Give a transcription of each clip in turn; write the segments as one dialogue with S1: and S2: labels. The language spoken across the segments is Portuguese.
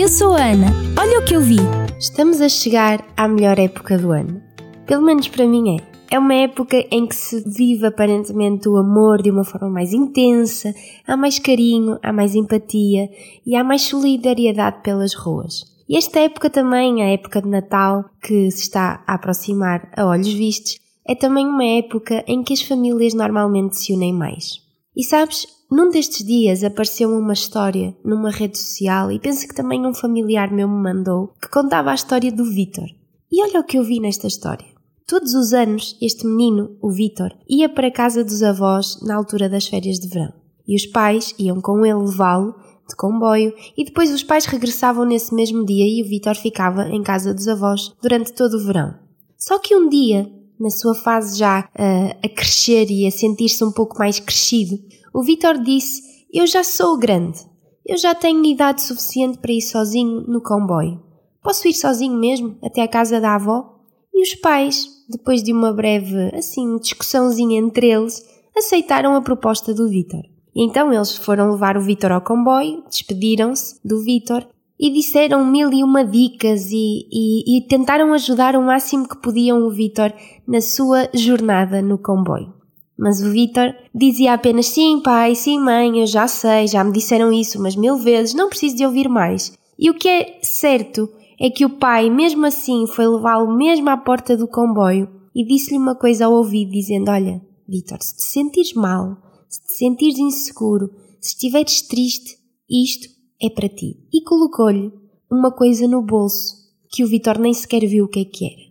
S1: eu sou a Ana. Olha o que eu vi.
S2: Estamos a chegar à melhor época do ano. Pelo menos para mim é. É uma época em que se vive aparentemente o amor de uma forma mais intensa, há mais carinho, há mais empatia e há mais solidariedade pelas ruas. E esta época também, a época de Natal, que se está a aproximar a olhos vistos, é também uma época em que as famílias normalmente se unem mais. E sabes, num destes dias apareceu uma história numa rede social e penso que também um familiar meu me mandou que contava a história do Vitor. E olha o que eu vi nesta história. Todos os anos, este menino, o Vitor, ia para a casa dos avós na altura das férias de verão. E os pais iam com ele levá-lo de comboio e depois os pais regressavam nesse mesmo dia e o Vitor ficava em casa dos avós durante todo o verão. Só que um dia, na sua fase já uh, a crescer e a sentir-se um pouco mais crescido, o Vitor disse: Eu já sou grande. Eu já tenho idade suficiente para ir sozinho no comboio. Posso ir sozinho mesmo até a casa da avó? E os pais, depois de uma breve, assim, discussãozinha entre eles, aceitaram a proposta do Vitor. Então eles foram levar o Vitor ao comboio, despediram-se do Vitor e disseram mil e uma dicas e, e, e tentaram ajudar o máximo que podiam o Vitor na sua jornada no comboio. Mas o Vitor dizia apenas sim, pai, sim, mãe, eu já sei, já me disseram isso umas mil vezes, não preciso de ouvir mais. E o que é certo é que o pai, mesmo assim, foi levá-lo mesmo à porta do comboio e disse-lhe uma coisa ao ouvido, dizendo: Olha, Vitor, se te sentires mal, se te sentires inseguro, se estiveres triste, isto é para ti. E colocou-lhe uma coisa no bolso que o Vitor nem sequer viu o que é que era.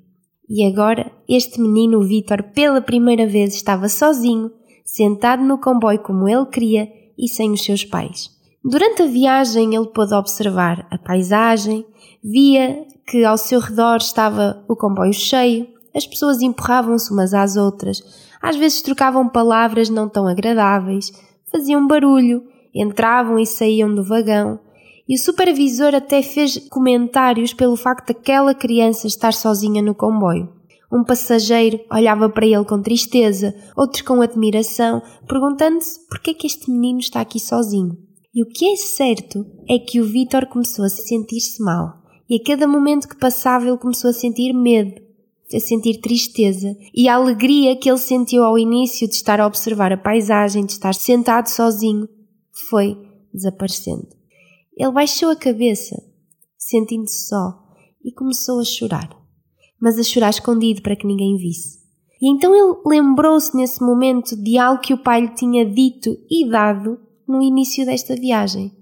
S2: E agora, este menino, o Vitor, pela primeira vez estava sozinho, sentado no comboio como ele queria e sem os seus pais. Durante a viagem, ele pôde observar a paisagem, via que ao seu redor estava o comboio cheio, as pessoas empurravam-se umas às outras, às vezes trocavam palavras não tão agradáveis, faziam barulho, entravam e saíam do vagão, e o supervisor até fez comentários pelo facto daquela criança estar sozinha no comboio. Um passageiro olhava para ele com tristeza, outros com admiração, perguntando-se por que é que este menino está aqui sozinho. E o que é certo é que o Vitor começou a sentir-se mal e a cada momento que passava ele começou a sentir medo, a sentir tristeza e a alegria que ele sentiu ao início de estar a observar a paisagem, de estar sentado sozinho, foi desaparecendo. Ele baixou a cabeça, sentindo-se só, e começou a chorar, mas a chorar escondido para que ninguém visse. E então ele lembrou-se nesse momento de algo que o pai lhe tinha dito e dado no início desta viagem.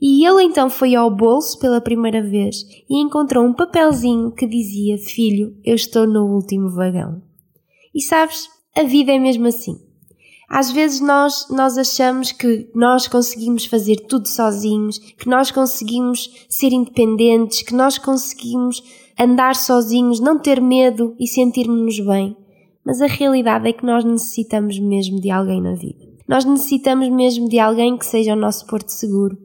S2: E ele então foi ao bolso pela primeira vez e encontrou um papelzinho que dizia: Filho, eu estou no último vagão. E sabes, a vida é mesmo assim. Às vezes nós, nós achamos que nós conseguimos fazer tudo sozinhos, que nós conseguimos ser independentes, que nós conseguimos andar sozinhos, não ter medo e sentirmos-nos bem. Mas a realidade é que nós necessitamos mesmo de alguém na vida. Nós necessitamos mesmo de alguém que seja o nosso porto seguro,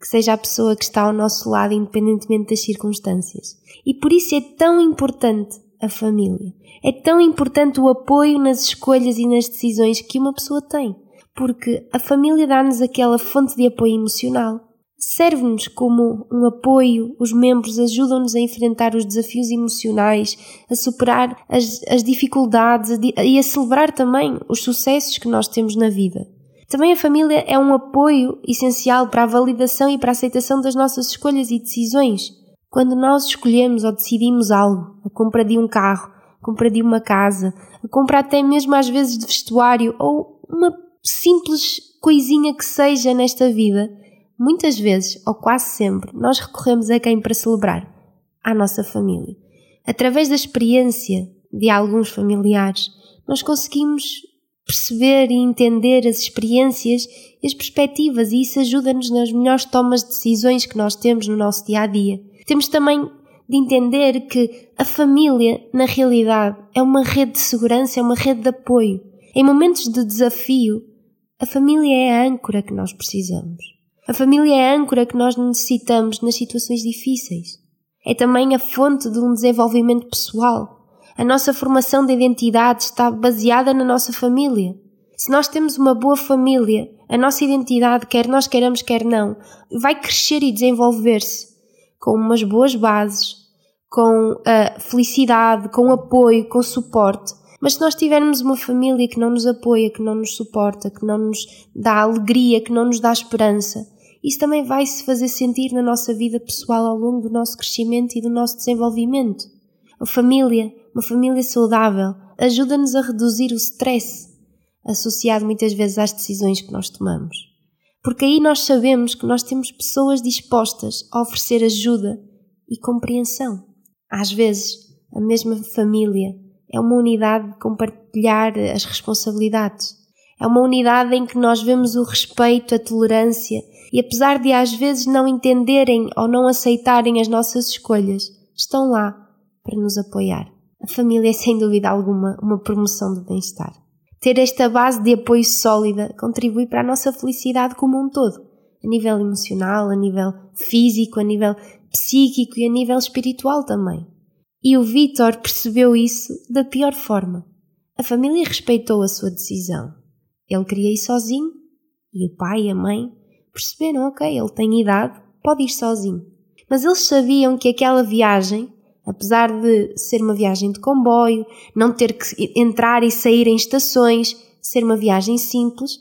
S2: que seja a pessoa que está ao nosso lado, independentemente das circunstâncias. E por isso é tão importante a família. É tão importante o apoio nas escolhas e nas decisões que uma pessoa tem. Porque a família dá-nos aquela fonte de apoio emocional. Serve-nos como um apoio, os membros ajudam-nos a enfrentar os desafios emocionais, a superar as, as dificuldades e a celebrar também os sucessos que nós temos na vida. Também a família é um apoio essencial para a validação e para a aceitação das nossas escolhas e decisões. Quando nós escolhemos ou decidimos algo, a compra de um carro, a compra de uma casa, a compra até mesmo às vezes de vestuário ou uma simples coisinha que seja nesta vida, muitas vezes, ou quase sempre, nós recorremos a quem para celebrar? À nossa família. Através da experiência de alguns familiares, nós conseguimos perceber e entender as experiências e as perspectivas, e isso ajuda-nos nas melhores tomas de decisões que nós temos no nosso dia a dia. Temos também de entender que a família, na realidade, é uma rede de segurança, é uma rede de apoio. Em momentos de desafio, a família é a âncora que nós precisamos. A família é a âncora que nós necessitamos nas situações difíceis. É também a fonte de um desenvolvimento pessoal a nossa formação de identidade está baseada na nossa família. Se nós temos uma boa família, a nossa identidade, quer nós queiramos, quer não, vai crescer e desenvolver-se. Com umas boas bases, com a felicidade, com apoio, com suporte. Mas se nós tivermos uma família que não nos apoia, que não nos suporta, que não nos dá alegria, que não nos dá esperança, isso também vai se fazer sentir na nossa vida pessoal ao longo do nosso crescimento e do nosso desenvolvimento. A família, uma família saudável, ajuda-nos a reduzir o stress associado muitas vezes às decisões que nós tomamos. Porque aí nós sabemos que nós temos pessoas dispostas a oferecer ajuda e compreensão. Às vezes, a mesma família é uma unidade de compartilhar as responsabilidades. É uma unidade em que nós vemos o respeito, a tolerância e, apesar de às vezes não entenderem ou não aceitarem as nossas escolhas, estão lá para nos apoiar. A família é sem dúvida alguma uma promoção do bem-estar. Ter esta base de apoio sólida contribui para a nossa felicidade como um todo, a nível emocional, a nível físico, a nível psíquico e a nível espiritual também. E o Vitor percebeu isso da pior forma. A família respeitou a sua decisão. Ele queria ir sozinho e o pai e a mãe perceberam: ok, ele tem idade, pode ir sozinho. Mas eles sabiam que aquela viagem Apesar de ser uma viagem de comboio, não ter que entrar e sair em estações, ser uma viagem simples,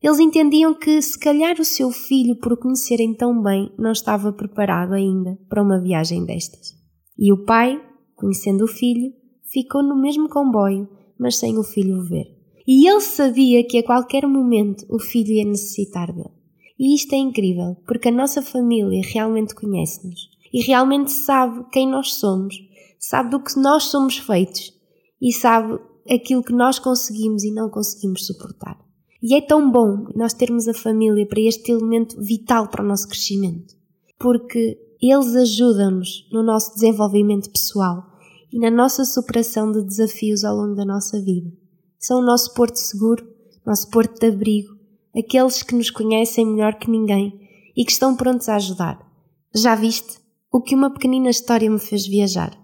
S2: eles entendiam que se calhar o seu filho, por o conhecerem tão bem, não estava preparado ainda para uma viagem destas. E o pai, conhecendo o filho, ficou no mesmo comboio, mas sem o filho ver. E ele sabia que a qualquer momento o filho ia necessitar dele. E isto é incrível, porque a nossa família realmente conhece-nos e realmente sabe quem nós somos, sabe do que nós somos feitos e sabe aquilo que nós conseguimos e não conseguimos suportar. E é tão bom nós termos a família para este elemento vital para o nosso crescimento, porque eles ajudam-nos no nosso desenvolvimento pessoal e na nossa superação de desafios ao longo da nossa vida. São o nosso porto seguro, nosso porto de abrigo, aqueles que nos conhecem melhor que ninguém e que estão prontos a ajudar. Já viste? O que uma pequenina história me fez viajar.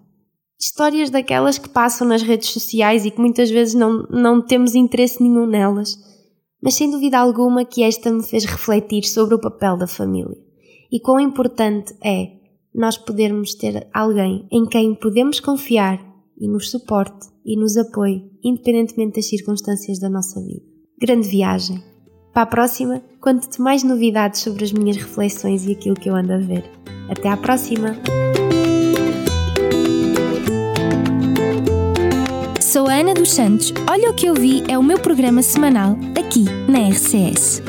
S2: Histórias daquelas que passam nas redes sociais e que muitas vezes não, não temos interesse nenhum nelas, mas sem dúvida alguma que esta me fez refletir sobre o papel da família e quão importante é nós podermos ter alguém em quem podemos confiar e nos suporte e nos apoie, independentemente das circunstâncias da nossa vida. Grande viagem! Para a próxima, conto-te mais novidades sobre as minhas reflexões e aquilo que eu ando a ver. Até à próxima!
S1: Sou a Ana dos Santos. Olha o que eu vi é o meu programa semanal aqui na RCS.